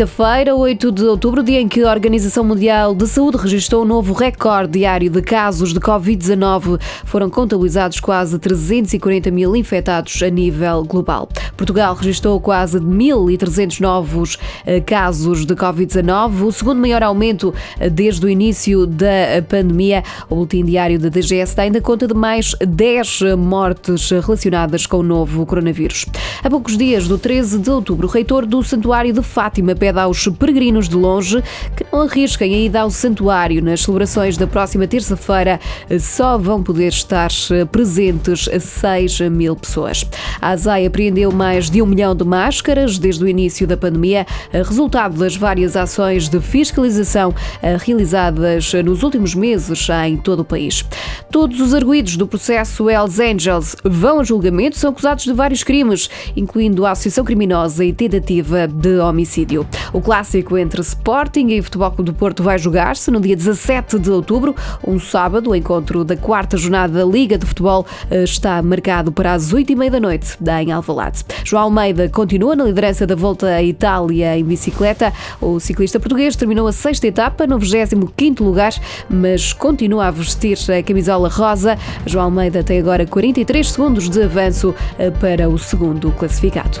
quinta-feira, 8 de outubro, dia em que a Organização Mundial de Saúde registrou um novo recorde diário de casos de Covid-19. Foram contabilizados quase 340 mil infectados a nível global. Portugal registrou quase 1.300 novos eh, casos de Covid-19, o segundo maior aumento eh, desde o início da pandemia. O último diário da DGS ainda conta de mais 10 mortes relacionadas com o novo coronavírus. Há poucos dias do 13 de outubro, o reitor do Santuário de Fátima pede aos peregrinos de longe que não arrisquem a ida ao santuário. Nas celebrações da próxima terça-feira só vão poder estar presentes 6 mil pessoas. A ASAI apreendeu mais de um milhão de máscaras desde o início da pandemia, resultado das várias ações de fiscalização realizadas nos últimos meses em todo o país. Todos os arguídos do processo Hells Angels vão a julgamento, são acusados de vários crimes, incluindo a associação criminosa e tentativa de homicídio. O clássico entre Sporting e Futebol Clube do Porto vai jogar-se no dia 17 de outubro, um sábado. O encontro da quarta jornada da Liga de Futebol eh, está marcado para as 8h30 da noite, em Alvalade. João Almeida continua na liderança da Volta à Itália em bicicleta. O ciclista português terminou a sexta etapa no 25º lugar, mas continua a vestir a camisola rosa. João Almeida tem agora 43 segundos de avanço eh, para o segundo classificado.